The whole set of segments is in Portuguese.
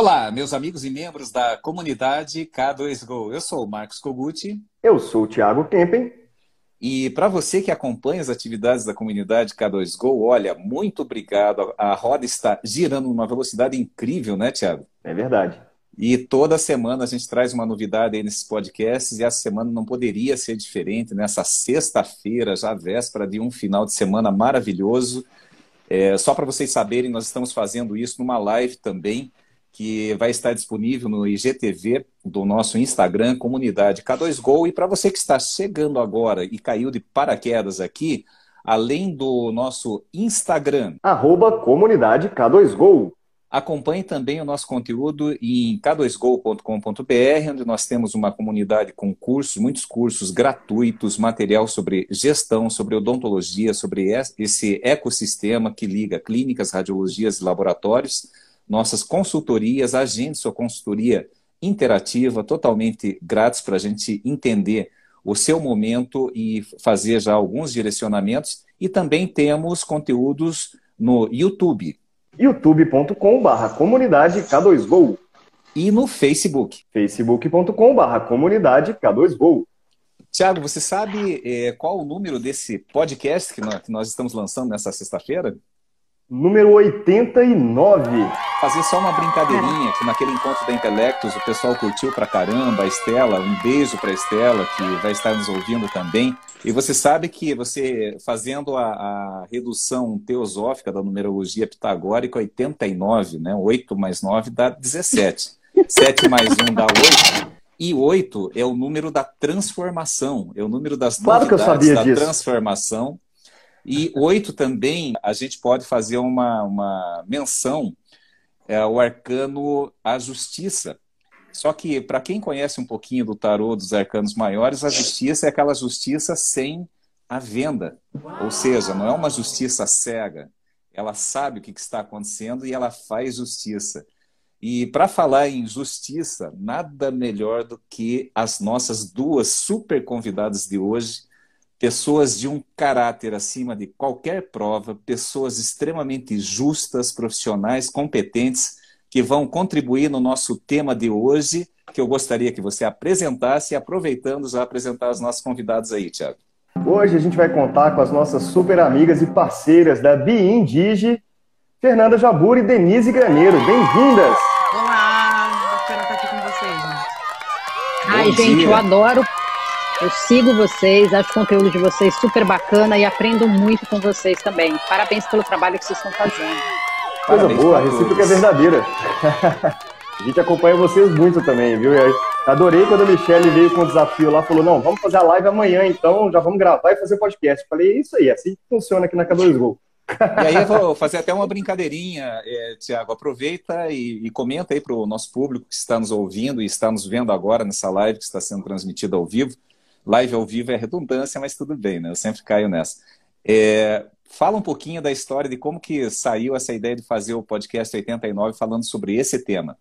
Olá, meus amigos e membros da comunidade K2Go. Eu sou o Marcos Koguchi. Eu sou o Thiago Kempen. E para você que acompanha as atividades da comunidade K2Go, olha, muito obrigado. A roda está girando numa velocidade incrível, né, Thiago? É verdade. E toda semana a gente traz uma novidade aí nesses podcasts e essa semana não poderia ser diferente. Nessa sexta-feira, já véspera de um final de semana maravilhoso. É, só para vocês saberem, nós estamos fazendo isso numa live também que vai estar disponível no IGTV do nosso Instagram, comunidade K2Go. E para você que está chegando agora e caiu de paraquedas aqui, além do nosso Instagram, arroba comunidade K2Go. Acompanhe também o nosso conteúdo em k2go.com.br, onde nós temos uma comunidade com cursos, muitos cursos gratuitos, material sobre gestão, sobre odontologia, sobre esse ecossistema que liga clínicas, radiologias e laboratórios nossas consultorias, agende sua consultoria interativa, totalmente grátis para a gente entender o seu momento e fazer já alguns direcionamentos. E também temos conteúdos no YouTube. youtube.com.br comunidade K2Go. E no Facebook. facebook.com.br comunidade K2Go. Tiago, você sabe é, qual o número desse podcast que nós, que nós estamos lançando nessa sexta-feira? Número 89. Fazer só uma brincadeirinha, que naquele encontro da Intelectus o pessoal curtiu pra caramba, a Estela, um beijo pra Estela, que vai estar nos ouvindo também. E você sabe que você, fazendo a, a redução teosófica da numerologia pitagórica, 89, né? 8 mais 9 dá 17. 7 mais 1 dá 8. E 8 é o número da transformação, é o número das claro novidades da disso. transformação e oito também, a gente pode fazer uma, uma menção ao é, arcano a justiça. Só que, para quem conhece um pouquinho do tarô dos arcanos maiores, a justiça é aquela justiça sem a venda. Ou seja, não é uma justiça cega. Ela sabe o que está acontecendo e ela faz justiça. E para falar em justiça, nada melhor do que as nossas duas super convidadas de hoje, pessoas de um caráter acima de qualquer prova, pessoas extremamente justas, profissionais, competentes, que vão contribuir no nosso tema de hoje, que eu gostaria que você apresentasse, aproveitando já apresentar os nossos convidados aí, Tiago. Hoje a gente vai contar com as nossas super amigas e parceiras da Biindige, Fernanda Jabur e Denise Graneiro. Bem-vindas! Olá, bacana estar aqui com vocês. Né? Ai, gente, eu adoro eu sigo vocês, acho o conteúdo de vocês super bacana e aprendo muito com vocês também. Parabéns pelo trabalho que vocês estão fazendo. Coisa Parabéns boa, a recíproca é verdadeira. a gente acompanha vocês muito também, viu? Adorei quando a Michelle veio com o desafio lá, falou: não, vamos fazer a live amanhã, então já vamos gravar e fazer podcast. Falei, é isso aí, é assim que funciona aqui na K2Go. E aí eu vou fazer até uma brincadeirinha, é, Tiago. Aproveita e, e comenta aí para o nosso público que está nos ouvindo e está nos vendo agora nessa live que está sendo transmitida ao vivo. Live ao vivo é redundância, mas tudo bem, né? Eu sempre caio nessa. É, fala um pouquinho da história de como que saiu essa ideia de fazer o podcast 89 falando sobre esse tema.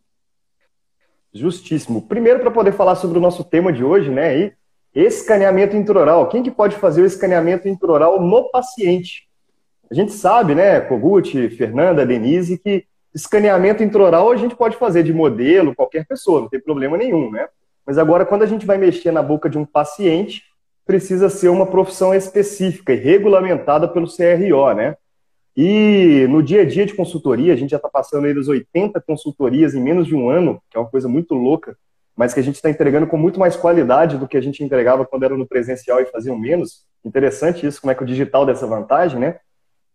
Justíssimo. Primeiro, para poder falar sobre o nosso tema de hoje, né? Aí, escaneamento intraoral. Quem que pode fazer o escaneamento intraoral no paciente? A gente sabe, né, Kogut, Fernanda, Denise, que escaneamento intraoral a gente pode fazer de modelo, qualquer pessoa, não tem problema nenhum, né? Mas agora, quando a gente vai mexer na boca de um paciente, precisa ser uma profissão específica e regulamentada pelo CRO, né? E no dia a dia de consultoria, a gente já está passando aí das 80 consultorias em menos de um ano, que é uma coisa muito louca, mas que a gente está entregando com muito mais qualidade do que a gente entregava quando era no presencial e faziam menos. Interessante isso, como é que o digital dessa vantagem, né?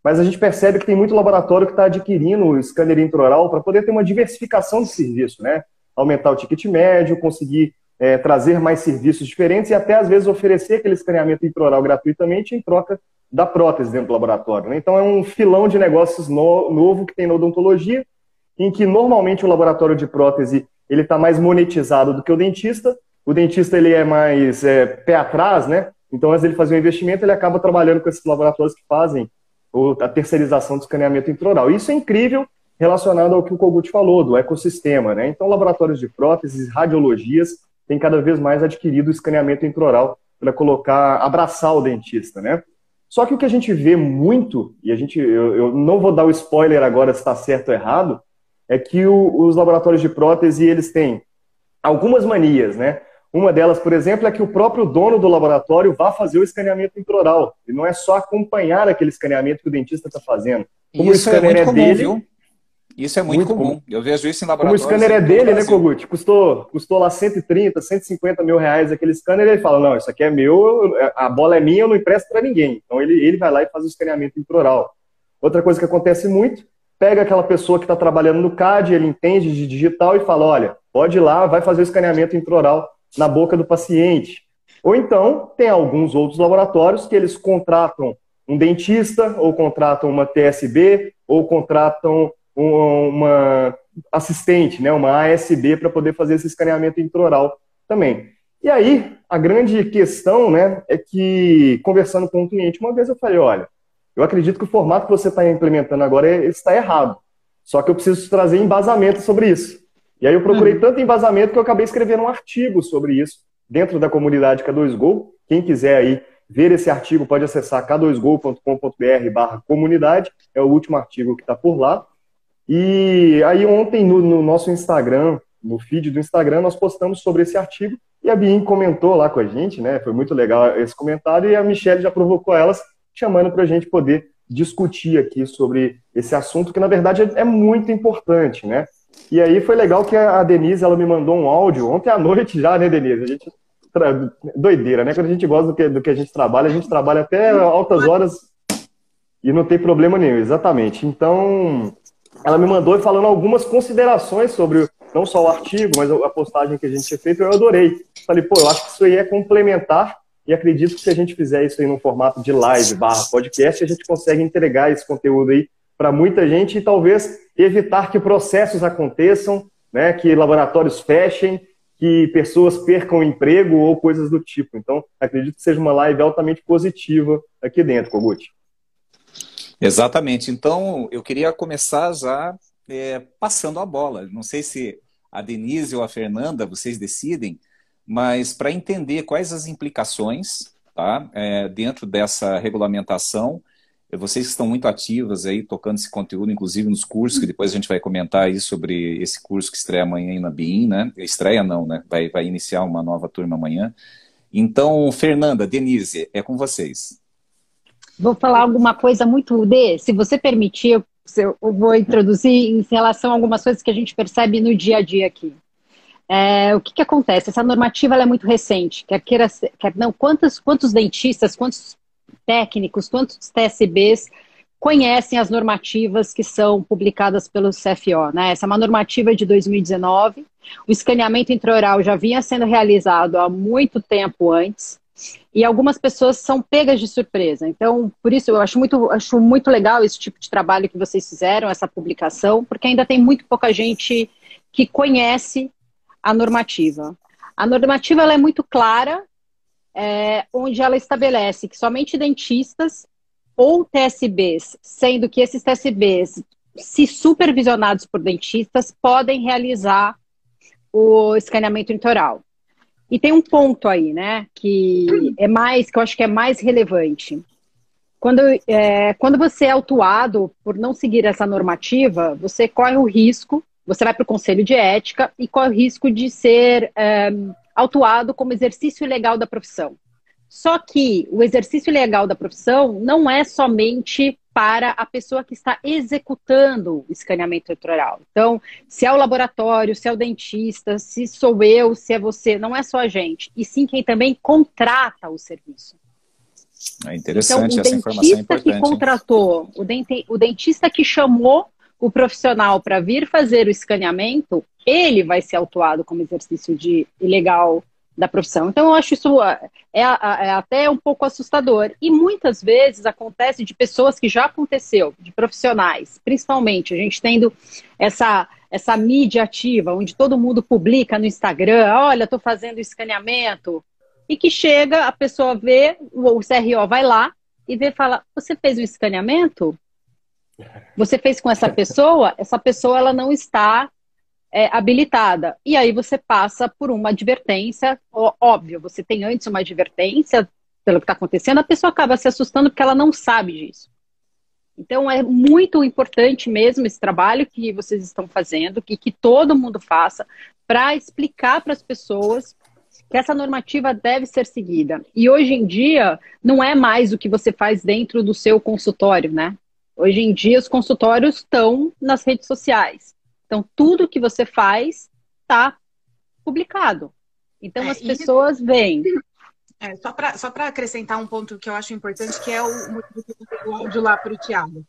Mas a gente percebe que tem muito laboratório que está adquirindo o scanner intraoral para poder ter uma diversificação de serviço, né? Aumentar o ticket médio, conseguir é, trazer mais serviços diferentes e até às vezes oferecer aquele escaneamento intraoral gratuitamente em troca da prótese dentro do laboratório. Né? Então é um filão de negócios no, novo que tem na odontologia, em que normalmente o laboratório de prótese ele está mais monetizado do que o dentista. O dentista ele é mais é, pé atrás, né? Então, antes ele fazer um investimento, ele acaba trabalhando com esses laboratórios que fazem a terceirização do escaneamento intraoral. Isso é incrível relacionado ao que o Kogut falou, do ecossistema, né? Então, laboratórios de próteses, radiologias, tem cada vez mais adquirido o escaneamento intraoral para colocar, abraçar o dentista, né? Só que o que a gente vê muito, e a gente, eu, eu não vou dar o spoiler agora se está certo ou errado, é que o, os laboratórios de prótese eles têm algumas manias, né? Uma delas, por exemplo, é que o próprio dono do laboratório vá fazer o escaneamento intraoral. E não é só acompanhar aquele escaneamento que o dentista está fazendo. Como isso o é muito é comum, dele, viu? Isso é muito, muito comum. comum. Eu vejo isso em laboratórios. Como o scanner é dele, né, Kogut? Custou, custou lá 130, 150 mil reais aquele scanner. Ele fala: Não, isso aqui é meu, a bola é minha, eu não empresto para ninguém. Então ele, ele vai lá e faz o escaneamento intraoral. Outra coisa que acontece muito pega aquela pessoa que está trabalhando no CAD, ele entende de digital e fala: olha, pode ir lá, vai fazer o escaneamento intraoral na boca do paciente. Ou então, tem alguns outros laboratórios que eles contratam um dentista, ou contratam uma TSB, ou contratam uma assistente, né, uma ASB, para poder fazer esse escaneamento intraoral também. E aí, a grande questão né, é que, conversando com um cliente, uma vez eu falei: olha, eu acredito que o formato que você está implementando agora é, está errado. Só que eu preciso trazer embasamento sobre isso. E aí eu procurei uhum. tanto embasamento que eu acabei escrevendo um artigo sobre isso dentro da comunidade K2Go. Quem quiser aí ver esse artigo pode acessar k2go.com.br barra comunidade. É o último artigo que está por lá. E aí ontem no, no, nosso Instagram, no feed do Instagram, nós postamos sobre esse artigo e a Bien comentou lá com a gente, né? Foi muito legal esse comentário e a Michelle já provocou elas chamando para a gente poder discutir aqui sobre esse assunto, que na verdade é muito importante, né? E aí foi legal que a Denise ela me mandou um áudio ontem à noite já, né, Denise? A gente doideira, né? Quando a gente gosta do que, do que a gente trabalha, a gente trabalha até altas horas e não tem problema nenhum, exatamente. Então, ela me mandou falando algumas considerações sobre não só o artigo, mas a postagem que a gente tinha feito, eu adorei. Falei, pô, eu acho que isso aí é complementar e acredito que se a gente fizer isso aí no formato de live barra podcast, a gente consegue entregar esse conteúdo aí para muita gente e talvez evitar que processos aconteçam, né, que laboratórios fechem, que pessoas percam emprego ou coisas do tipo. Então, acredito que seja uma live altamente positiva aqui dentro, Kogut. Exatamente. Então, eu queria começar já é, passando a bola. Não sei se a Denise ou a Fernanda, vocês decidem, mas para entender quais as implicações tá, é, dentro dessa regulamentação, vocês que estão muito ativas aí, tocando esse conteúdo, inclusive nos cursos, que depois a gente vai comentar aí sobre esse curso que estreia amanhã aí na BIM, né? Estreia não, né? Vai, vai iniciar uma nova turma amanhã. Então, Fernanda, Denise, é com vocês. Vou falar alguma coisa muito de, se você permitir, eu vou introduzir em relação a algumas coisas que a gente percebe no dia a dia aqui. É, o que, que acontece? Essa normativa é muito recente. Quer queira, quer não, quantos, quantos dentistas, quantos técnicos, quantos TSBs conhecem as normativas que são publicadas pelo CFO? Né? Essa é uma normativa de 2019. O escaneamento intraoral já vinha sendo realizado há muito tempo antes. E algumas pessoas são pegas de surpresa. Então, por isso, eu acho muito, acho muito legal esse tipo de trabalho que vocês fizeram, essa publicação, porque ainda tem muito pouca gente que conhece a normativa. A normativa ela é muito clara, é, onde ela estabelece que somente dentistas ou TSBs, sendo que esses TSBs, se supervisionados por dentistas, podem realizar o escaneamento intraoral. E tem um ponto aí, né, que é mais, que eu acho que é mais relevante. Quando, é, quando você é autuado por não seguir essa normativa, você corre o risco você vai para o conselho de ética e corre o risco de ser é, autuado como exercício ilegal da profissão. Só que o exercício ilegal da profissão não é somente para a pessoa que está executando o escaneamento eleitoral. Então, se é o laboratório, se é o dentista, se sou eu, se é você, não é só a gente, e sim quem também contrata o serviço. É interessante então, essa informação é importante. O dentista que contratou, o, dente, o dentista que chamou o profissional para vir fazer o escaneamento, ele vai ser autuado como exercício de ilegal da profissão. Então, eu acho isso é, é, é, até um pouco assustador. E muitas vezes acontece de pessoas que já aconteceu, de profissionais, principalmente, a gente tendo essa, essa mídia ativa, onde todo mundo publica no Instagram, olha, estou fazendo escaneamento, e que chega, a pessoa vê, o CRO vai lá e vê fala, você fez o escaneamento? Você fez com essa pessoa, essa pessoa ela não está é, habilitada. E aí você passa por uma advertência, óbvio, você tem antes uma advertência pelo que está acontecendo, a pessoa acaba se assustando porque ela não sabe disso. Então é muito importante mesmo esse trabalho que vocês estão fazendo, que, que todo mundo faça, para explicar para as pessoas que essa normativa deve ser seguida. E hoje em dia, não é mais o que você faz dentro do seu consultório, né? Hoje em dia, os consultórios estão nas redes sociais. Então, tudo que você faz está publicado. Então, é, as pessoas e... veem. É, só para só acrescentar um ponto que eu acho importante, que é o motivo que eu áudio lá para o Tiago.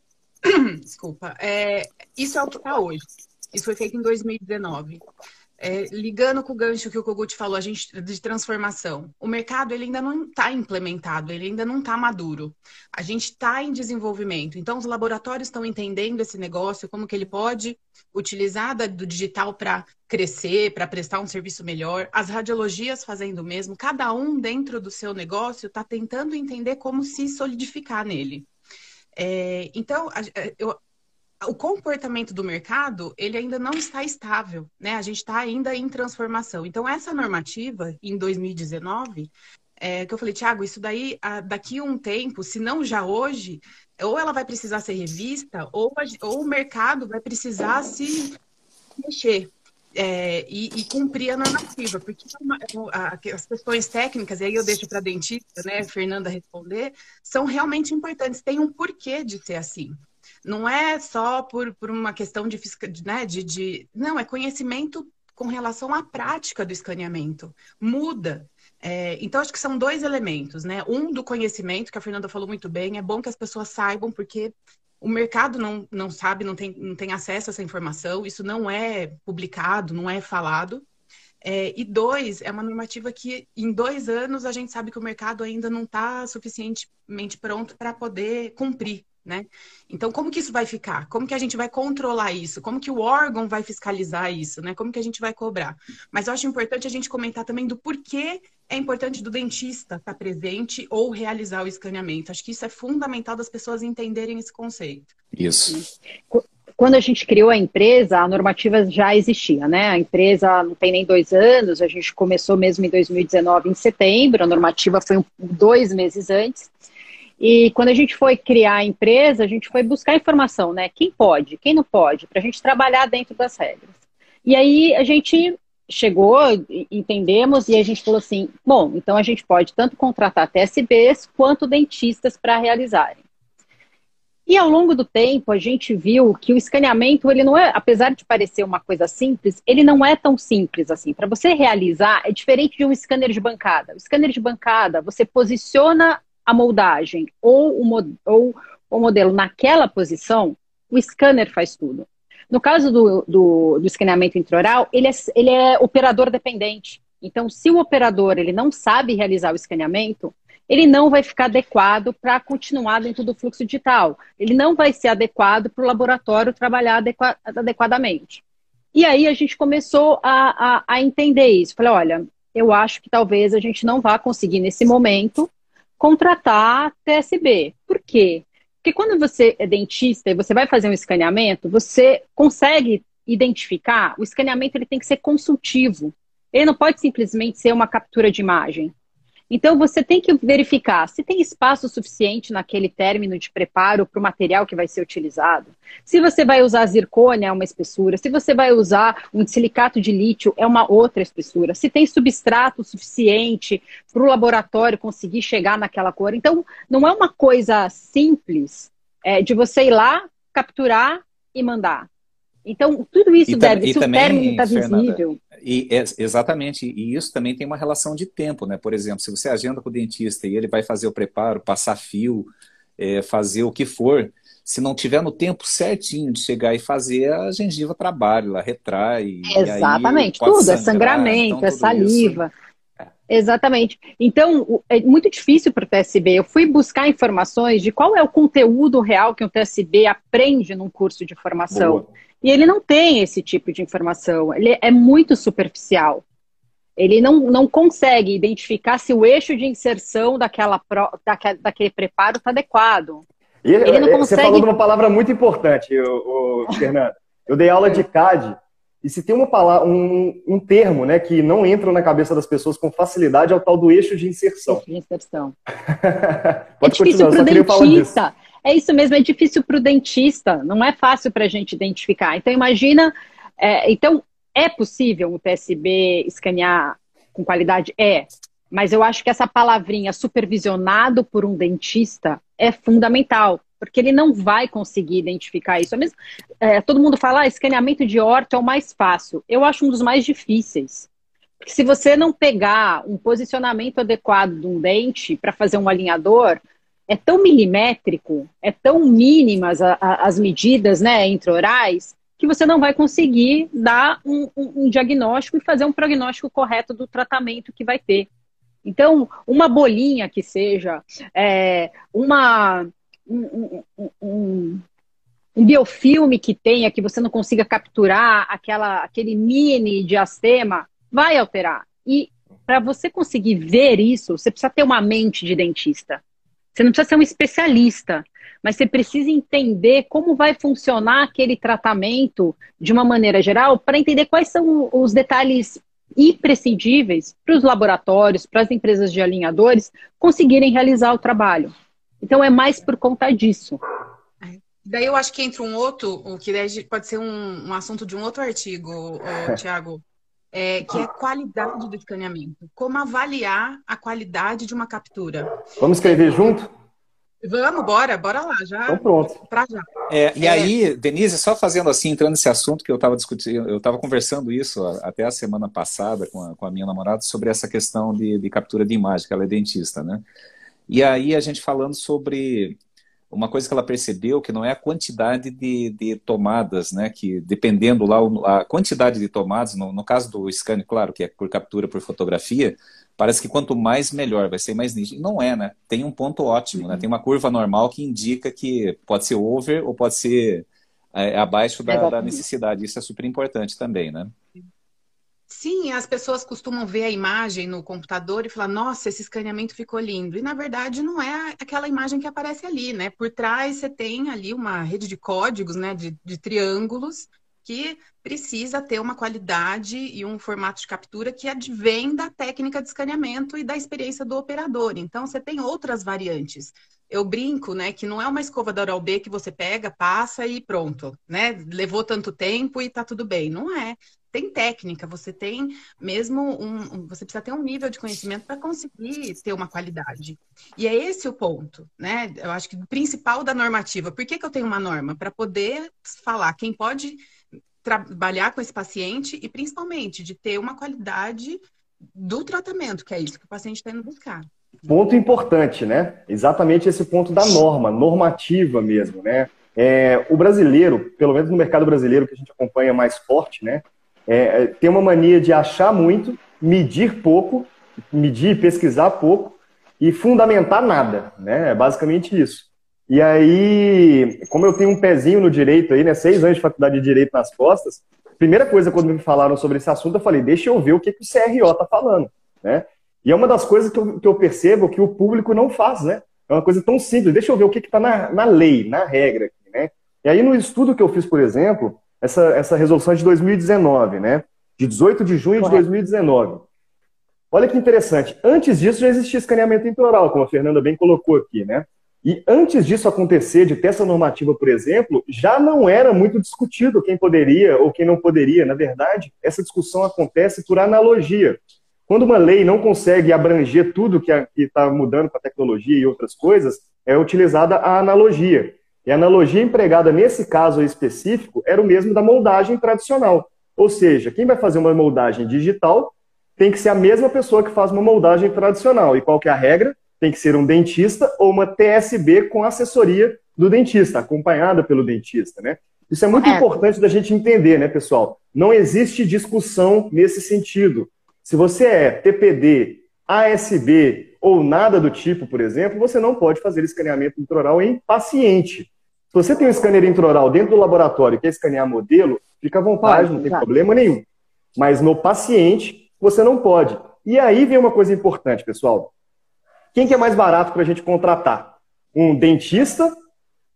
Desculpa. É, isso é o que está hoje. Isso foi feito em 2019. É, ligando com o gancho que o Kogut falou, a gente de transformação, o mercado ele ainda não está implementado, ele ainda não está maduro. A gente está em desenvolvimento. Então, os laboratórios estão entendendo esse negócio, como que ele pode utilizar do digital para crescer, para prestar um serviço melhor. As radiologias fazendo o mesmo. Cada um dentro do seu negócio está tentando entender como se solidificar nele. É, então, eu, o comportamento do mercado ele ainda não está estável, né? A gente está ainda em transformação. Então, essa normativa, em 2019, é, que eu falei, Tiago, isso daí, daqui a um tempo, se não já hoje, ou ela vai precisar ser revista, ou, ou o mercado vai precisar se mexer. É, e, e, cumprir a normativa, porque as questões técnicas, e aí eu deixo para a dentista, né, Fernanda, responder, são realmente importantes, tem um porquê de ser assim não é só por, por uma questão de, né, de, de. Não, é conhecimento com relação à prática do escaneamento. Muda. É, então, acho que são dois elementos, né? Um do conhecimento, que a Fernanda falou muito bem, é bom que as pessoas saibam, porque o mercado não, não sabe, não tem, não tem acesso a essa informação, isso não é publicado, não é falado. É, e dois, é uma normativa que em dois anos a gente sabe que o mercado ainda não está suficientemente pronto para poder cumprir né? Então, como que isso vai ficar? Como que a gente vai controlar isso? Como que o órgão vai fiscalizar isso, né? Como que a gente vai cobrar? Mas eu acho importante a gente comentar também do porquê é importante do dentista estar presente ou realizar o escaneamento. Acho que isso é fundamental das pessoas entenderem esse conceito. Isso. Quando a gente criou a empresa, a normativa já existia, né? A empresa não tem nem dois anos, a gente começou mesmo em 2019, em setembro, a normativa foi um, dois meses antes. E quando a gente foi criar a empresa, a gente foi buscar informação, né? Quem pode, quem não pode, para a gente trabalhar dentro das regras. E aí a gente chegou, entendemos, e a gente falou assim: bom, então a gente pode tanto contratar TSBs quanto dentistas para realizarem. E ao longo do tempo a gente viu que o escaneamento, ele não é, apesar de parecer uma coisa simples, ele não é tão simples assim. Para você realizar, é diferente de um scanner de bancada. O scanner de bancada, você posiciona a moldagem ou o, ou o modelo naquela posição, o scanner faz tudo. No caso do, do, do escaneamento intraoral, ele é, ele é operador dependente. Então, se o operador ele não sabe realizar o escaneamento, ele não vai ficar adequado para continuar dentro do fluxo digital. Ele não vai ser adequado para o laboratório trabalhar adequa adequadamente. E aí a gente começou a, a, a entender isso. Falei, olha, eu acho que talvez a gente não vá conseguir nesse momento contratar TSB. Por quê? Porque quando você é dentista e você vai fazer um escaneamento, você consegue identificar, o escaneamento ele tem que ser consultivo. Ele não pode simplesmente ser uma captura de imagem. Então, você tem que verificar se tem espaço suficiente naquele término de preparo para o material que vai ser utilizado. Se você vai usar zircônia, é uma espessura. Se você vai usar um silicato de lítio, é uma outra espessura. Se tem substrato suficiente para o laboratório conseguir chegar naquela cor. Então, não é uma coisa simples é, de você ir lá, capturar e mandar. Então, tudo isso e deve, se o término está visível. E, é, exatamente, e isso também tem uma relação de tempo, né? Por exemplo, se você agenda com o dentista e ele vai fazer o preparo, passar fio, é, fazer o que for, se não tiver no tempo certinho de chegar e fazer, a gengiva trabalha, ela retrai. Exatamente, tudo, sangrar, é sangramento, então, é saliva. Isso. Exatamente. Então, é muito difícil para o TSB. Eu fui buscar informações de qual é o conteúdo real que o TSB aprende num curso de formação. Boa. E ele não tem esse tipo de informação, ele é muito superficial. Ele não, não consegue identificar se o eixo de inserção daquela daquele, daquele preparo está adequado. E, ele não consegue... Você falou de uma palavra muito importante, o, o Fernando. Eu dei aula de CAD e se tem uma palavra, um, um termo né, que não entra na cabeça das pessoas com facilidade é o tal do eixo de inserção. Eixo de inserção. Pode é difícil para o dentista. É isso mesmo, é difícil para o dentista, não é fácil para a gente identificar. Então, imagina. É, então, é possível um TSB escanear com qualidade? É. Mas eu acho que essa palavrinha supervisionado por um dentista é fundamental, porque ele não vai conseguir identificar isso. É mesmo, é, todo mundo fala, ah, escaneamento de orto é o mais fácil. Eu acho um dos mais difíceis. Porque se você não pegar um posicionamento adequado de um dente para fazer um alinhador, é tão milimétrico, é tão mínimas a, a, as medidas né, intraorais, que você não vai conseguir dar um, um, um, diagnóstico e fazer um prognóstico correto do tratamento que vai ter. Então, uma bolinha que seja, é, uma, um, um, um, biofilme que tenha, que você não consiga capturar aquela, aquele mini diastema, vai alterar. E para você conseguir ver isso, você precisa ter uma mente de dentista. Você não precisa ser um especialista, mas você precisa entender como vai funcionar aquele tratamento de uma maneira geral para entender quais são os detalhes imprescindíveis para os laboratórios, para as empresas de alinhadores conseguirem realizar o trabalho. Então é mais por conta disso. Daí eu acho que entra um outro, o que pode ser um, um assunto de um outro artigo, Tiago, é, que é qualidade do escaneamento. Como avaliar a qualidade de uma captura. Vamos escrever junto? Vamos, bora, bora lá, já. Então pronto. Pra já. É, e é... aí, Denise, só fazendo assim, entrando nesse assunto que eu estava discutindo, eu estava conversando isso até a semana passada com a, com a minha namorada sobre essa questão de, de captura de imagem, que ela é dentista, né? E aí a gente falando sobre uma coisa que ela percebeu que não é a quantidade de, de tomadas, né? Que dependendo lá, a quantidade de tomadas, no, no caso do scan, claro, que é por captura por fotografia, parece que quanto mais melhor, vai ser mais nítido. Não é, né? Tem um ponto ótimo, né? Tem uma curva normal que indica que pode ser over ou pode ser é, abaixo da, da necessidade. Isso é super importante também, né? Sim, as pessoas costumam ver a imagem no computador e falar, nossa, esse escaneamento ficou lindo. E na verdade não é aquela imagem que aparece ali, né? Por trás você tem ali uma rede de códigos, né? De, de triângulos que precisa ter uma qualidade e um formato de captura que advém da técnica de escaneamento e da experiência do operador. Então, você tem outras variantes. Eu brinco, né, que não é uma escova da Oral B que você pega, passa e pronto, né? Levou tanto tempo e tá tudo bem. Não é tem técnica, você tem mesmo um, você precisa ter um nível de conhecimento para conseguir ter uma qualidade. E é esse o ponto, né? Eu acho que o principal da normativa. Por que, que eu tenho uma norma? Para poder falar quem pode trabalhar com esse paciente e principalmente de ter uma qualidade do tratamento, que é isso que o paciente está indo buscar. Ponto importante, né? Exatamente esse ponto da norma, normativa mesmo, né? É, o brasileiro, pelo menos no mercado brasileiro que a gente acompanha mais forte, né? É, é, tem uma mania de achar muito, medir pouco, medir, pesquisar pouco e fundamentar nada, né? É basicamente isso. E aí, como eu tenho um pezinho no direito aí, né? Seis anos de faculdade de direito nas costas, primeira coisa quando me falaram sobre esse assunto, eu falei, deixa eu ver o que, que o CRO está falando, né? E é uma das coisas que eu, que eu percebo que o público não faz, né? É uma coisa tão simples, deixa eu ver o que está na, na lei, na regra, né? E aí, no estudo que eu fiz, por exemplo, essa, essa resolução é de 2019, né? De 18 de junho Correto. de 2019. Olha que interessante. Antes disso já existia escaneamento intraoral, como a Fernanda bem colocou aqui, né? E antes disso acontecer, de ter essa normativa, por exemplo, já não era muito discutido quem poderia ou quem não poderia. Na verdade, essa discussão acontece por analogia. Quando uma lei não consegue abranger tudo que está mudando com a tecnologia e outras coisas, é utilizada a analogia. E a analogia empregada nesse caso específico era o mesmo da moldagem tradicional. Ou seja, quem vai fazer uma moldagem digital tem que ser a mesma pessoa que faz uma moldagem tradicional. E qual que é a regra? Tem que ser um dentista ou uma TSB com assessoria do dentista, acompanhada pelo dentista, né? Isso é muito é. importante da gente entender, né, pessoal? Não existe discussão nesse sentido. Se você é TPD, ASB ou nada do tipo, por exemplo, você não pode fazer escaneamento intraoral em paciente. Se você tem um scanner intraoral dentro do laboratório e quer escanear modelo, fica à vontade, não tem problema nenhum. Mas no paciente, você não pode. E aí vem uma coisa importante, pessoal. Quem que é mais barato para a gente contratar? Um dentista,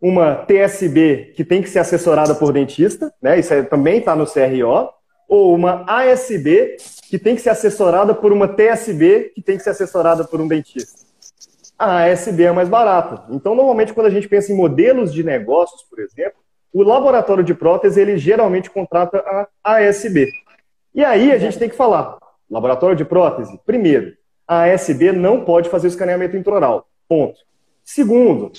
uma TSB que tem que ser assessorada por dentista, né? Isso também está no CRO, ou uma ASB que tem que ser assessorada por uma TSB que tem que ser assessorada por um dentista. A ASB é mais barata. Então, normalmente, quando a gente pensa em modelos de negócios, por exemplo, o laboratório de prótese, ele geralmente contrata a ASB. E aí a gente tem que falar, laboratório de prótese, primeiro, a ASB não pode fazer o escaneamento intraoral. Ponto. Segundo,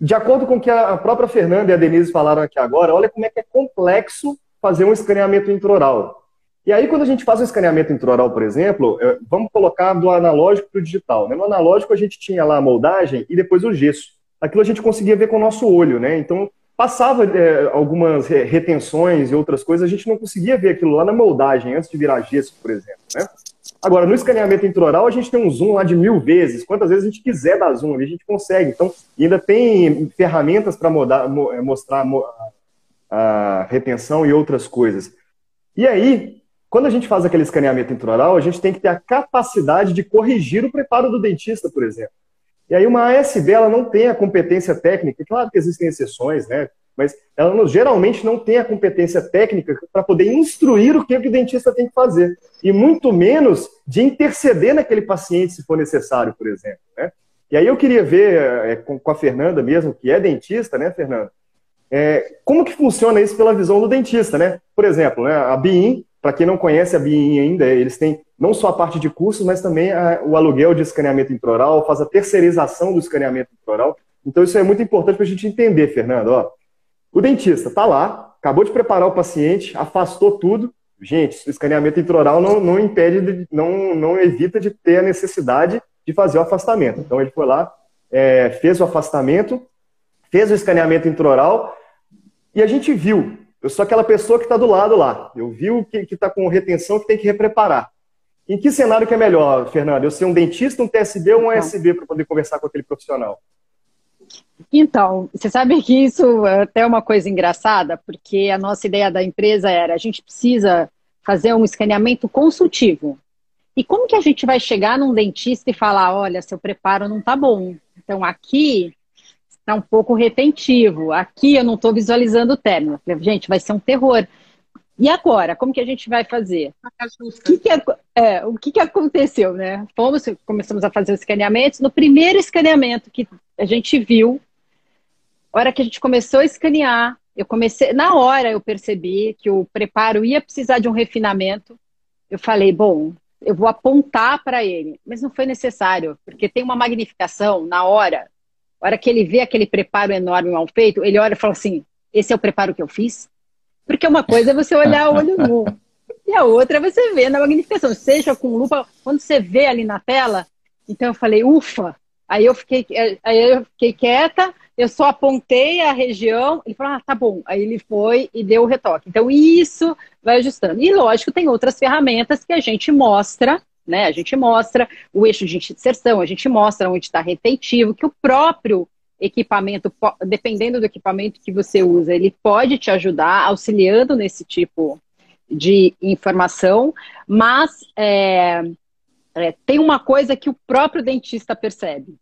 de acordo com o que a própria Fernanda e a Denise falaram aqui agora, olha como é que é complexo fazer um escaneamento intraoral. E aí, quando a gente faz o escaneamento intraoral, por exemplo, é, vamos colocar do analógico para o digital. Né? No analógico, a gente tinha lá a moldagem e depois o gesso. Aquilo a gente conseguia ver com o nosso olho, né? Então, passava é, algumas retenções e outras coisas, a gente não conseguia ver aquilo lá na moldagem, antes de virar gesso, por exemplo, né? Agora, no escaneamento intraoral, a gente tem um zoom lá de mil vezes. Quantas vezes a gente quiser dar zoom, a gente consegue. Então, ainda tem ferramentas para é, mostrar a retenção e outras coisas. E aí, quando a gente faz aquele escaneamento intraoral, a gente tem que ter a capacidade de corrigir o preparo do dentista, por exemplo. E aí uma ASB ela não tem a competência técnica, claro que existem exceções, né? Mas ela não, geralmente não tem a competência técnica para poder instruir o que o dentista tem que fazer. E muito menos de interceder naquele paciente se for necessário, por exemplo. Né? E aí eu queria ver é, com, com, a Fernanda mesmo, que é dentista, né, Fernanda? É, como que funciona isso pela visão do dentista, né? Por exemplo, né, a BIM para quem não conhece a BIM ainda, eles têm não só a parte de cursos, mas também a, o aluguel de escaneamento intraoral, faz a terceirização do escaneamento intraoral. Então isso é muito importante para a gente entender, Fernando. Ó, o dentista está lá, acabou de preparar o paciente, afastou tudo. Gente, o escaneamento intraoral não, não impede, de, não, não evita de ter a necessidade de fazer o afastamento. Então ele foi lá, é, fez o afastamento, fez o escaneamento intraoral e a gente viu eu sou aquela pessoa que está do lado lá. Eu vi o que está com retenção que tem que repreparar. Em que cenário que é melhor, Fernando? Eu ser um dentista, um TSB ou um ASB para poder conversar com aquele profissional? Então, você sabe que isso é até uma coisa engraçada, porque a nossa ideia da empresa era a gente precisa fazer um escaneamento consultivo. E como que a gente vai chegar num dentista e falar, olha, seu preparo não está bom. Então aqui está um pouco retentivo. Aqui eu não estou visualizando o término. Gente, vai ser um terror. E agora, como que a gente vai fazer? O que, que, é, o que, que aconteceu, né? Fomos, começamos a fazer os escaneamentos. No primeiro escaneamento que a gente viu, a hora que a gente começou a escanear, eu comecei, na hora eu percebi que o preparo ia precisar de um refinamento. Eu falei, bom, eu vou apontar para ele, mas não foi necessário, porque tem uma magnificação na hora a hora que ele vê aquele preparo enorme mal feito, ele olha e fala assim: esse é o preparo que eu fiz? Porque uma coisa é você olhar o olho nu, e a outra é você ver na magnificação, seja com lupa, quando você vê ali na tela. Então eu falei, ufa! Aí eu fiquei, aí eu fiquei quieta, eu só apontei a região, ele falou, ah, tá bom. Aí ele foi e deu o retoque. Então isso vai ajustando. E lógico, tem outras ferramentas que a gente mostra né? A gente mostra o eixo de inserção, a gente mostra onde está retentivo, que o próprio equipamento, dependendo do equipamento que você usa, ele pode te ajudar, auxiliando nesse tipo de informação, mas é, é, tem uma coisa que o próprio dentista percebe.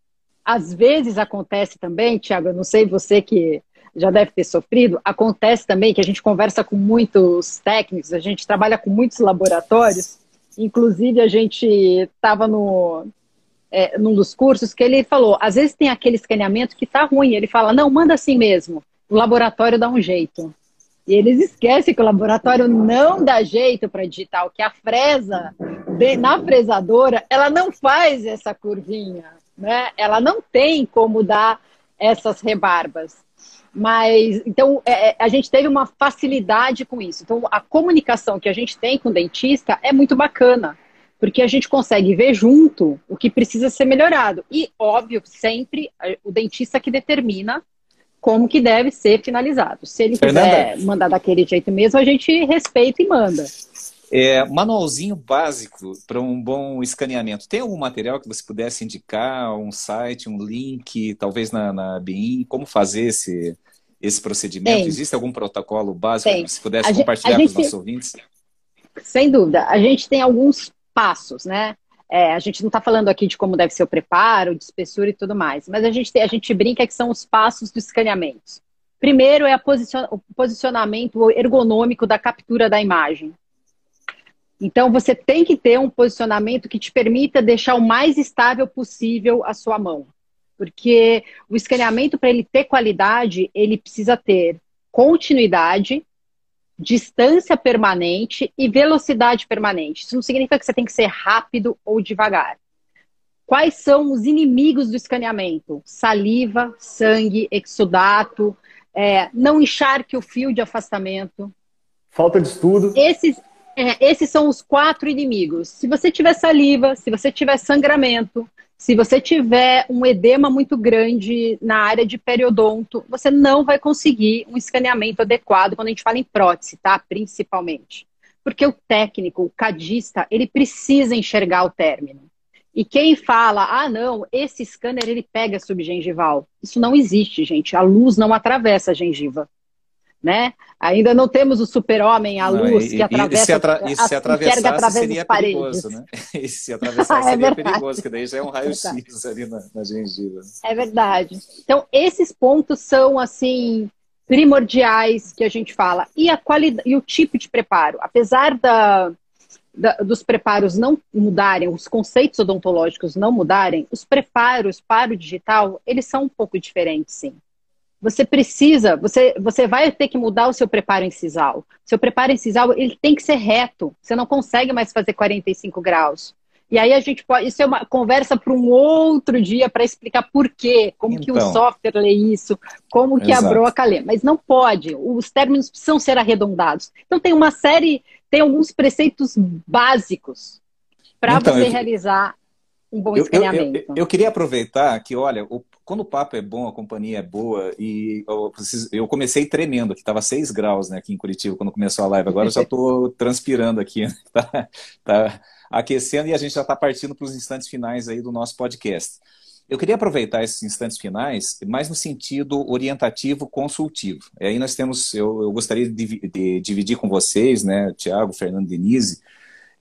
Às vezes acontece também, Tiago, eu não sei você que já deve ter sofrido, acontece também que a gente conversa com muitos técnicos, a gente trabalha com muitos laboratórios, Inclusive, a gente estava no, é, num dos cursos que ele falou, às vezes tem aquele escaneamento que está ruim. Ele fala, não, manda assim mesmo. O laboratório dá um jeito. E eles esquecem que o laboratório não dá jeito para digital, que a fresa, na fresadora, ela não faz essa curvinha, né? Ela não tem como dar essas rebarbas. Mas, então, é, é, a gente teve uma facilidade com isso. Então, a comunicação que a gente tem com o dentista é muito bacana, porque a gente consegue ver junto o que precisa ser melhorado. E, óbvio, sempre o dentista que determina como que deve ser finalizado. Se ele quiser Fernanda. mandar daquele jeito mesmo, a gente respeita e manda. É, manualzinho básico para um bom escaneamento. Tem algum material que você pudesse indicar, um site, um link, talvez na, na BIM, como fazer esse, esse procedimento? Tem. Existe algum protocolo básico tem. que você pudesse a compartilhar gente, com os nossos ouvintes? Sem dúvida. A gente tem alguns passos, né? É, a gente não está falando aqui de como deve ser o preparo, de espessura e tudo mais, mas a gente, tem, a gente brinca que são os passos do escaneamento. Primeiro é posicion, o posicionamento ergonômico da captura da imagem. Então, você tem que ter um posicionamento que te permita deixar o mais estável possível a sua mão. Porque o escaneamento, para ele ter qualidade, ele precisa ter continuidade, distância permanente e velocidade permanente. Isso não significa que você tem que ser rápido ou devagar. Quais são os inimigos do escaneamento? Saliva, sangue, exudato, é, não encharque o fio de afastamento. Falta de estudo. Esses, é, esses são os quatro inimigos. Se você tiver saliva, se você tiver sangramento, se você tiver um edema muito grande na área de periodonto, você não vai conseguir um escaneamento adequado quando a gente fala em prótese, tá? Principalmente. Porque o técnico, o cadista, ele precisa enxergar o término. E quem fala, ah, não, esse scanner ele pega subgengival. Isso não existe, gente. A luz não atravessa a gengiva né? Ainda não temos o super-homem, a luz que atravessa, e se, atra e se atravessasse seria perigoso, né? E se atravessasse é seria perigoso, que daí já é um raio-x ali na, na gengiva. É verdade. Então, esses pontos são, assim, primordiais que a gente fala. E a qualidade e o tipo de preparo. Apesar da, da, dos preparos não mudarem, os conceitos odontológicos não mudarem, os preparos para o digital, eles são um pouco diferentes, sim você precisa, você, você vai ter que mudar o seu preparo incisal. Seu preparo incisal, ele tem que ser reto. Você não consegue mais fazer 45 graus. E aí a gente pode, isso é uma conversa para um outro dia para explicar por quê, como então, que o então. software lê isso, como que exato. a broca lê. Mas não pode, os términos precisam ser arredondados. Então tem uma série, tem alguns preceitos básicos para então, você eu... realizar um bom escaneamento. Eu, eu, eu, queria aproveitar que, olha, o, quando o papo é bom, a companhia é boa, e eu, eu comecei tremendo, que estava 6 graus né, aqui em Curitiba quando começou a live, agora eu já estou transpirando aqui, né, tá, tá aquecendo e a gente já está partindo para os instantes finais aí do nosso podcast. Eu queria aproveitar esses instantes finais, mais no sentido orientativo consultivo. E aí nós temos, eu, eu gostaria de, de, dividir com vocês, né, Tiago, Fernando, Denise,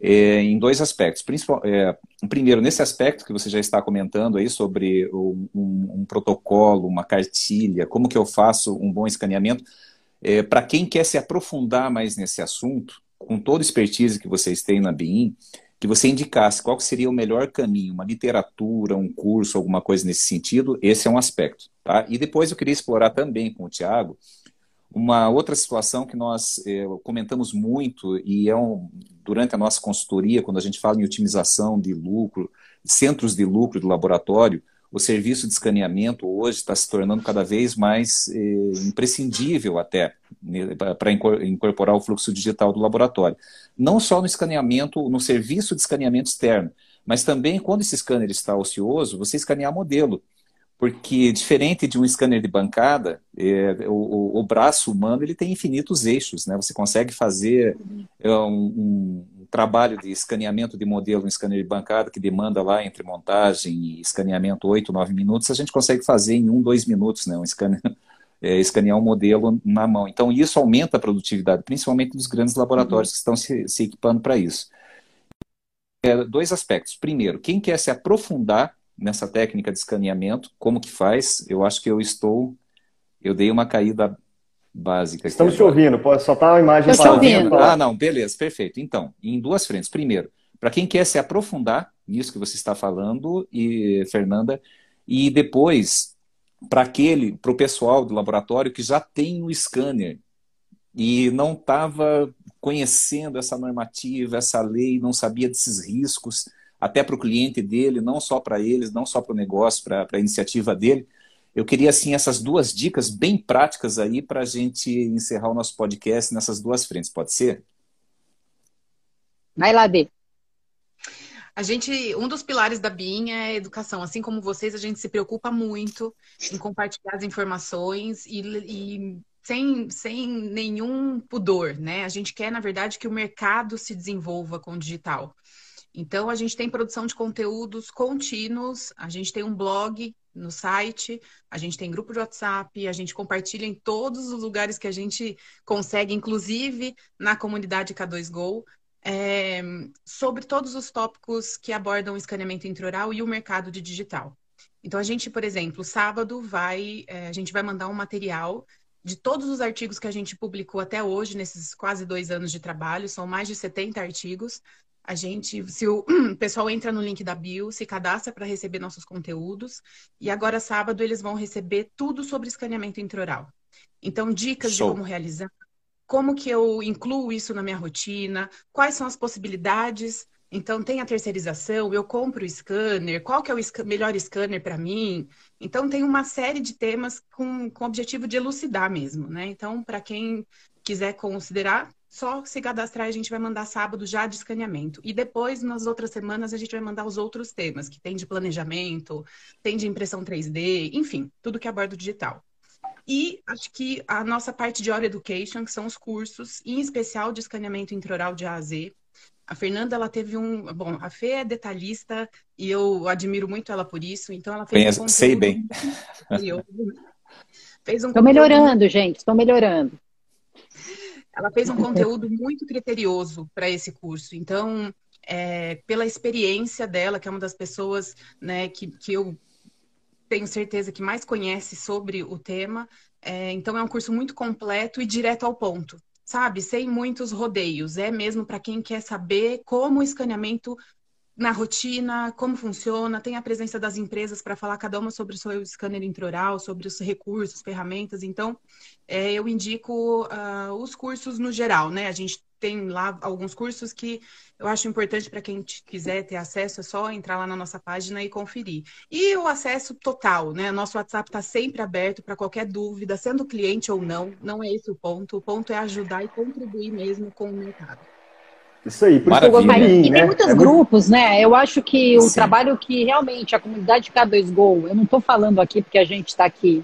é, em dois aspectos. Principal, é, primeiro, nesse aspecto que você já está comentando aí sobre um, um, um protocolo, uma cartilha, como que eu faço um bom escaneamento, é, para quem quer se aprofundar mais nesse assunto, com toda a expertise que vocês têm na BIM, que você indicasse qual seria o melhor caminho, uma literatura, um curso, alguma coisa nesse sentido, esse é um aspecto. Tá? E depois eu queria explorar também com o Tiago uma outra situação que nós é, comentamos muito e é um, durante a nossa consultoria, quando a gente fala em otimização de lucro, centros de lucro do laboratório, o serviço de escaneamento hoje está se tornando cada vez mais é, imprescindível até né, para incorporar o fluxo digital do laboratório. Não só no escaneamento, no serviço de escaneamento externo, mas também quando esse scanner está ocioso, você escanear modelo porque diferente de um scanner de bancada, é, o, o, braço humano ele tem infinitos eixos, né? Você consegue fazer é, um, um, trabalho de escaneamento de modelo em scanner de bancada que demanda lá entre montagem e escaneamento 8, 9 minutos, a gente consegue fazer em um, dois minutos, né? Um scanner, é, escanear um modelo na mão. Então isso aumenta a produtividade, principalmente dos grandes laboratórios uhum. que estão se, se equipando para isso. É, dois aspectos. Primeiro, quem quer se aprofundar nessa técnica de escaneamento, como que faz? Eu acho que eu estou, eu dei uma caída básica. Estamos te ouvindo, pode soltar a imagem para ouvindo. Ah, não, beleza, perfeito. Então, em duas frentes. Primeiro, para quem quer se aprofundar nisso que você está falando, e Fernanda, e depois para aquele, para o pessoal do laboratório que já tem o scanner e não estava conhecendo essa normativa, essa lei, não sabia desses riscos até para o cliente dele, não só para eles, não só para o negócio, para a iniciativa dele. Eu queria, assim, essas duas dicas bem práticas aí para a gente encerrar o nosso podcast nessas duas frentes, pode ser? Vai lá, Dê. A gente, um dos pilares da BIM é a educação. Assim como vocês, a gente se preocupa muito em compartilhar as informações e, e sem, sem nenhum pudor, né? A gente quer, na verdade, que o mercado se desenvolva com o digital. Então, a gente tem produção de conteúdos contínuos, a gente tem um blog no site, a gente tem grupo de WhatsApp, a gente compartilha em todos os lugares que a gente consegue, inclusive na comunidade K2Go, é, sobre todos os tópicos que abordam o escaneamento intraoral e o mercado de digital. Então, a gente, por exemplo, sábado vai, é, a gente vai mandar um material de todos os artigos que a gente publicou até hoje, nesses quase dois anos de trabalho, são mais de 70 artigos, a gente, se o pessoal entra no link da bio, se cadastra para receber nossos conteúdos, e agora sábado eles vão receber tudo sobre escaneamento intraoral. Então, dicas Show. de como realizar, como que eu incluo isso na minha rotina, quais são as possibilidades. Então, tem a terceirização, eu compro o scanner, qual que é o melhor scanner para mim? Então, tem uma série de temas com, com o objetivo de elucidar mesmo, né? Então, para quem quiser considerar, só se cadastrar a gente vai mandar sábado já de escaneamento. E depois, nas outras semanas, a gente vai mandar os outros temas, que tem de planejamento, tem de impressão 3D, enfim, tudo que aborda o digital. E acho que a nossa parte de Hora Education, que são os cursos, em especial de escaneamento intraoral de A a Z. A Fernanda, ela teve um. Bom, a Fê é detalhista e eu admiro muito ela por isso. Então, ela fez. Conheço, um sei bem. fez um Estou melhorando, gente, estou melhorando. Ela fez um conteúdo muito criterioso para esse curso. Então, é, pela experiência dela, que é uma das pessoas né, que, que eu tenho certeza que mais conhece sobre o tema. É, então é um curso muito completo e direto ao ponto, sabe? Sem muitos rodeios. É mesmo para quem quer saber como o escaneamento na rotina, como funciona, tem a presença das empresas para falar cada uma sobre o seu scanner intraoral, sobre os recursos, ferramentas. Então, é, eu indico uh, os cursos no geral, né? A gente tem lá alguns cursos que eu acho importante para quem quiser ter acesso, é só entrar lá na nossa página e conferir. E o acesso total, né? Nosso WhatsApp está sempre aberto para qualquer dúvida, sendo cliente ou não, não é esse o ponto. O ponto é ajudar e contribuir mesmo com o mercado. Isso aí, por Maravilha. isso que eu gosto de E né? tem muitos é grupos, muito... né? Eu acho que o Sim. trabalho que realmente a comunidade K2Go, eu não estou falando aqui porque a gente está aqui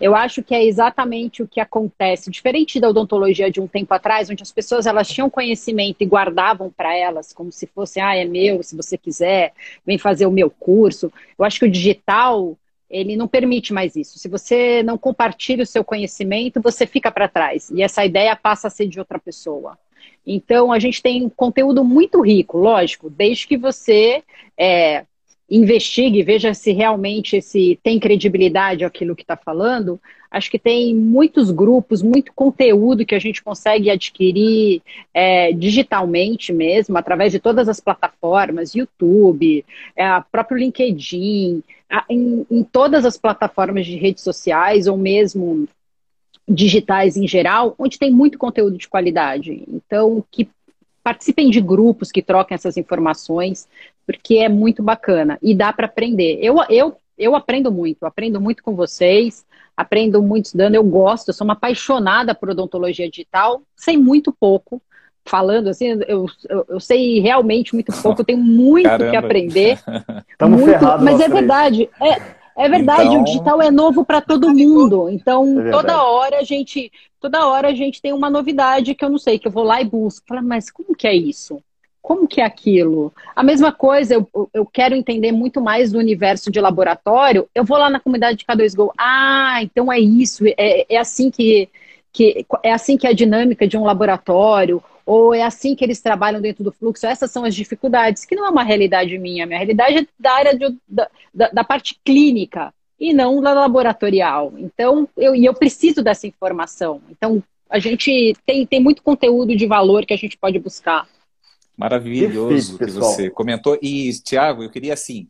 eu acho que é exatamente o que acontece. Diferente da odontologia de um tempo atrás, onde as pessoas elas tinham conhecimento e guardavam para elas, como se fosse, ah, é meu, se você quiser, vem fazer o meu curso. Eu acho que o digital, ele não permite mais isso. Se você não compartilha o seu conhecimento, você fica para trás. E essa ideia passa a ser de outra pessoa. Então, a gente tem conteúdo muito rico, lógico, desde que você é, investigue, veja se realmente esse tem credibilidade aquilo que está falando. Acho que tem muitos grupos, muito conteúdo que a gente consegue adquirir é, digitalmente mesmo, através de todas as plataformas, YouTube, é, próprio LinkedIn, a, em, em todas as plataformas de redes sociais ou mesmo digitais em geral, onde tem muito conteúdo de qualidade. Então, que participem de grupos que troquem essas informações, porque é muito bacana e dá para aprender. Eu, eu, eu aprendo muito, aprendo muito com vocês, aprendo muito estudando, eu gosto, eu sou uma apaixonada por odontologia digital, sei muito pouco. Falando assim, eu, eu, eu sei realmente muito pouco, eu tenho muito Caramba. que aprender. Estamos ferrados. Mas é verdade. É, é verdade, então... o digital é novo para todo mundo. Então, é toda hora a gente, toda hora a gente tem uma novidade que eu não sei, que eu vou lá e busco. Fala, mas como que é isso? Como que é aquilo? A mesma coisa, eu, eu quero entender muito mais do universo de laboratório. Eu vou lá na comunidade de K2Go. Ah, então é isso, é, é assim que, que é assim que é a dinâmica de um laboratório ou é assim que eles trabalham dentro do fluxo? Essas são as dificuldades, que não é uma realidade minha. Minha realidade é da área de, da, da, parte clínica e não da laboratorial. Então, eu, e eu preciso dessa informação. Então, a gente tem, tem muito conteúdo de valor que a gente pode buscar. Maravilhoso Perfeito, que você comentou. E, Tiago, eu queria assim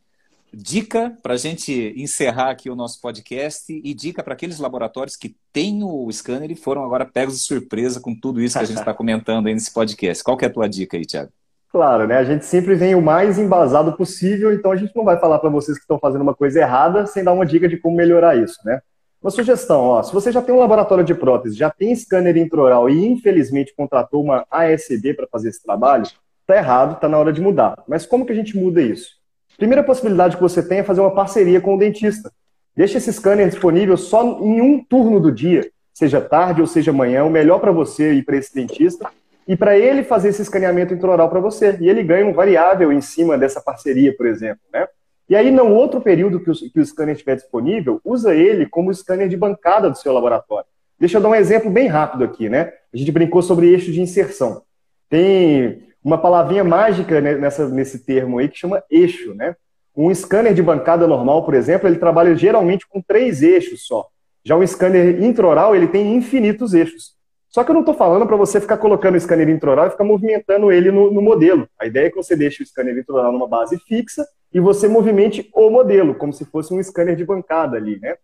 dica para a gente encerrar aqui o nosso podcast e dica para aqueles laboratórios que têm o scanner e foram agora pegos de surpresa com tudo isso que a gente está comentando aí nesse podcast. Qual que é a tua dica aí, Tiago? Claro, né? A gente sempre vem o mais embasado possível, então a gente não vai falar para vocês que estão fazendo uma coisa errada sem dar uma dica de como melhorar isso, né? Uma sugestão, ó, se você já tem um laboratório de prótese, já tem scanner intraoral e infelizmente contratou uma ASB para fazer esse trabalho, tá errado, tá na hora de mudar. Mas como que a gente muda isso? Primeira possibilidade que você tem é fazer uma parceria com o dentista. Deixe esse scanner disponível só em um turno do dia, seja tarde ou seja manhã, o melhor para você e para esse dentista, e para ele fazer esse escaneamento intraoral para você. E ele ganha um variável em cima dessa parceria, por exemplo. Né? E aí, no outro período que o, que o scanner estiver disponível, usa ele como scanner de bancada do seu laboratório. Deixa eu dar um exemplo bem rápido aqui, né? A gente brincou sobre eixo de inserção. Tem uma palavrinha mágica nessa, nesse termo aí que chama eixo, né? Um scanner de bancada normal, por exemplo, ele trabalha geralmente com três eixos só. Já um scanner intraoral, ele tem infinitos eixos. Só que eu não estou falando para você ficar colocando o scanner intraoral e ficar movimentando ele no, no, modelo. A ideia é que você deixe o scanner intraoral numa base fixa e você movimente o modelo, como se fosse um scanner de bancada ali, né?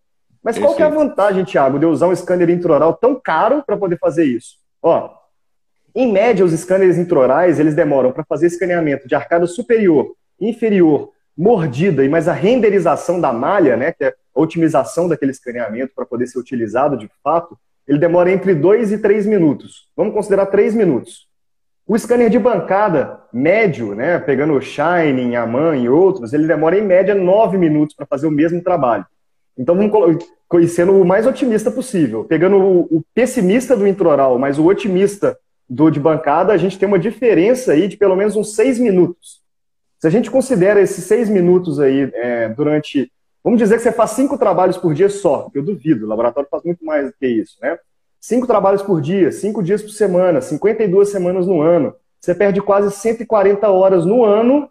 Mas qual que é a vantagem, Thiago, de eu usar um scanner intraoral tão caro para poder fazer isso? Ó, em média, os scanners intraorais, eles demoram para fazer escaneamento de arcada superior, inferior, mordida e mais a renderização da malha, né, que é a otimização daquele escaneamento para poder ser utilizado de fato, ele demora entre 2 e 3 minutos. Vamos considerar 3 minutos. O scanner de bancada médio, né, pegando o Shining, Aman e outros, ele demora em média 9 minutos para fazer o mesmo trabalho. Então vamos sendo o mais otimista possível. Pegando o, pessimista do introral, mas o otimista do de bancada, a gente tem uma diferença aí de pelo menos uns 6 minutos. Se a gente considera esses 6 minutos aí é, durante Vamos dizer que você faz cinco trabalhos por dia só, eu duvido, o laboratório faz muito mais do que isso, né? Cinco trabalhos por dia, cinco dias por semana, 52 semanas no ano. Você perde quase 140 horas no ano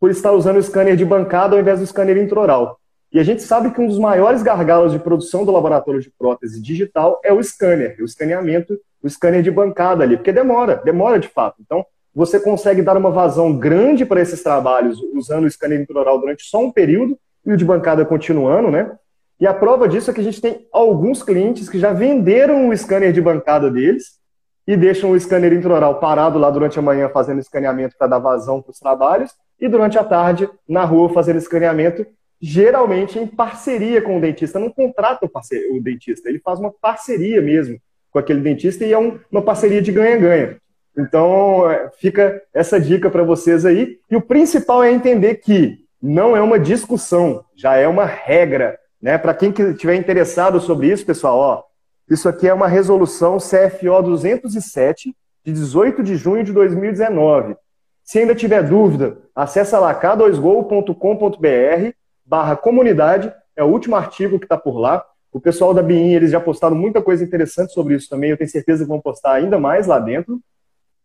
por estar usando o scanner de bancada ao invés do scanner intraoral. E a gente sabe que um dos maiores gargalos de produção do laboratório de prótese digital é o scanner, o escaneamento, o scanner de bancada ali, porque demora, demora de fato. Então, você consegue dar uma vazão grande para esses trabalhos usando o scanner intraoral durante só um período e o de bancada continuando, né? E a prova disso é que a gente tem alguns clientes que já venderam o scanner de bancada deles e deixam o scanner intraoral parado lá durante a manhã fazendo escaneamento para dar vazão para os trabalhos e durante a tarde na rua fazendo escaneamento, geralmente em parceria com o dentista. Não contrata o, o dentista, ele faz uma parceria mesmo com aquele dentista e é um, uma parceria de ganha-ganha. Então, é, fica essa dica para vocês aí. E o principal é entender que não é uma discussão, já é uma regra. Né? Para quem estiver interessado sobre isso, pessoal, ó, isso aqui é uma resolução CFO 207, de 18 de junho de 2019. Se ainda tiver dúvida, acessa lá k2go.com.br barra comunidade, é o último artigo que está por lá. O pessoal da BIM, eles já postaram muita coisa interessante sobre isso também, eu tenho certeza que vão postar ainda mais lá dentro.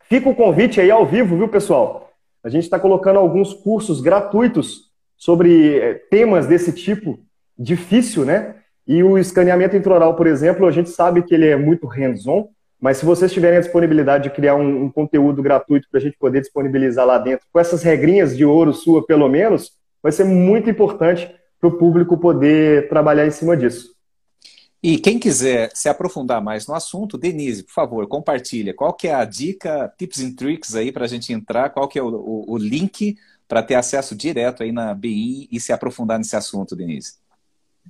Fica o convite aí ao vivo, viu, pessoal? A gente está colocando alguns cursos gratuitos sobre eh, temas desse tipo difícil, né? E o escaneamento intraoral, por exemplo, a gente sabe que ele é muito hands-on, mas se vocês tiverem a disponibilidade de criar um, um conteúdo gratuito para a gente poder disponibilizar lá dentro, com essas regrinhas de ouro sua, pelo menos, vai ser muito importante para o público poder trabalhar em cima disso. E quem quiser se aprofundar mais no assunto, Denise, por favor, compartilha. Qual que é a dica, tips and tricks aí para a gente entrar? Qual que é o, o, o link para ter acesso direto aí na BI e se aprofundar nesse assunto, Denise?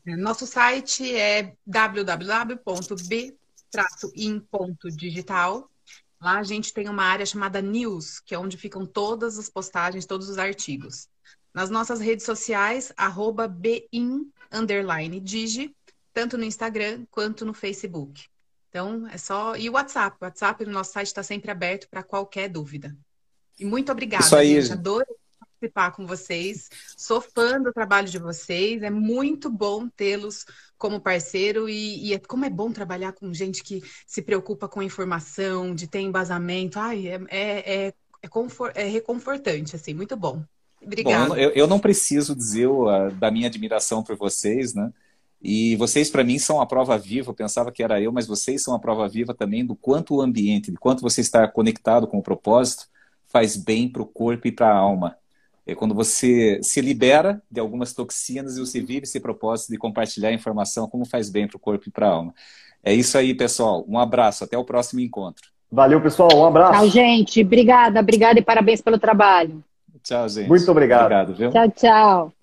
Nosso site é www.b-in.digital. Lá a gente tem uma área chamada News, que é onde ficam todas as postagens, todos os artigos. Nas nossas redes sociais, arroba digi tanto no Instagram quanto no Facebook. Então, é só. E o WhatsApp. O WhatsApp no nosso site está sempre aberto para qualquer dúvida. E muito obrigada, Isso aí. gente. Adoro participar com vocês. Sou fã do trabalho de vocês. É muito bom tê-los como parceiro e, e é, como é bom trabalhar com gente que se preocupa com informação, de ter embasamento. Ai, é, é, é, é, confort, é reconfortante, assim, muito bom. Obrigada. Bom, eu, eu não preciso dizer uh, da minha admiração por vocês, né? E vocês, para mim, são a prova viva. Eu pensava que era eu, mas vocês são a prova viva também do quanto o ambiente, de quanto você está conectado com o propósito, faz bem para o corpo e para a alma. É quando você se libera de algumas toxinas e você vive esse propósito de compartilhar informação, como faz bem para o corpo e para a alma. É isso aí, pessoal. Um abraço. Até o próximo encontro. Valeu, pessoal. Um abraço. Tchau, gente. Obrigada, obrigada e parabéns pelo trabalho. Tchau, gente. Muito obrigado. Obrigado, viu? Tchau, tchau.